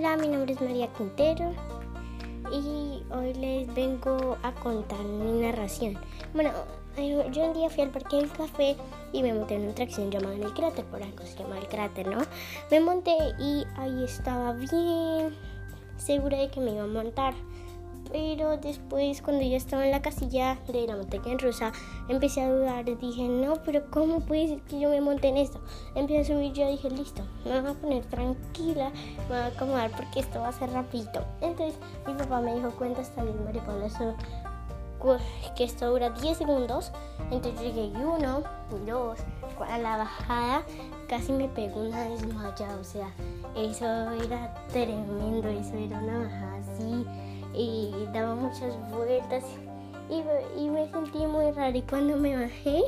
Hola, mi nombre es María Quintero y hoy les vengo a contar mi narración. Bueno, eh, yo un día fui al parque del café y me monté en una atracción llamada el cráter, por algo se llama el cráter, ¿no? Me monté y ahí estaba bien segura de que me iba a montar. Pero después, cuando ya estaba en la casilla de la montaña rusa, empecé a dudar. Dije, no, pero ¿cómo puede ser que yo me monte en esto? Empecé a subir, yo dije, listo, me voy a poner tranquila, me voy a acomodar porque esto va a ser rapidito. Entonces, mi papá me dijo, cuenta hasta 10 mariponas, que esto dura 10 segundos. Entonces llegué uno, dos, a la bajada casi me pegó una desmaya. O sea, eso era tremendo, eso era una bajada así y daba muchas vueltas. Y, me sentí muy raro y cuando me bajé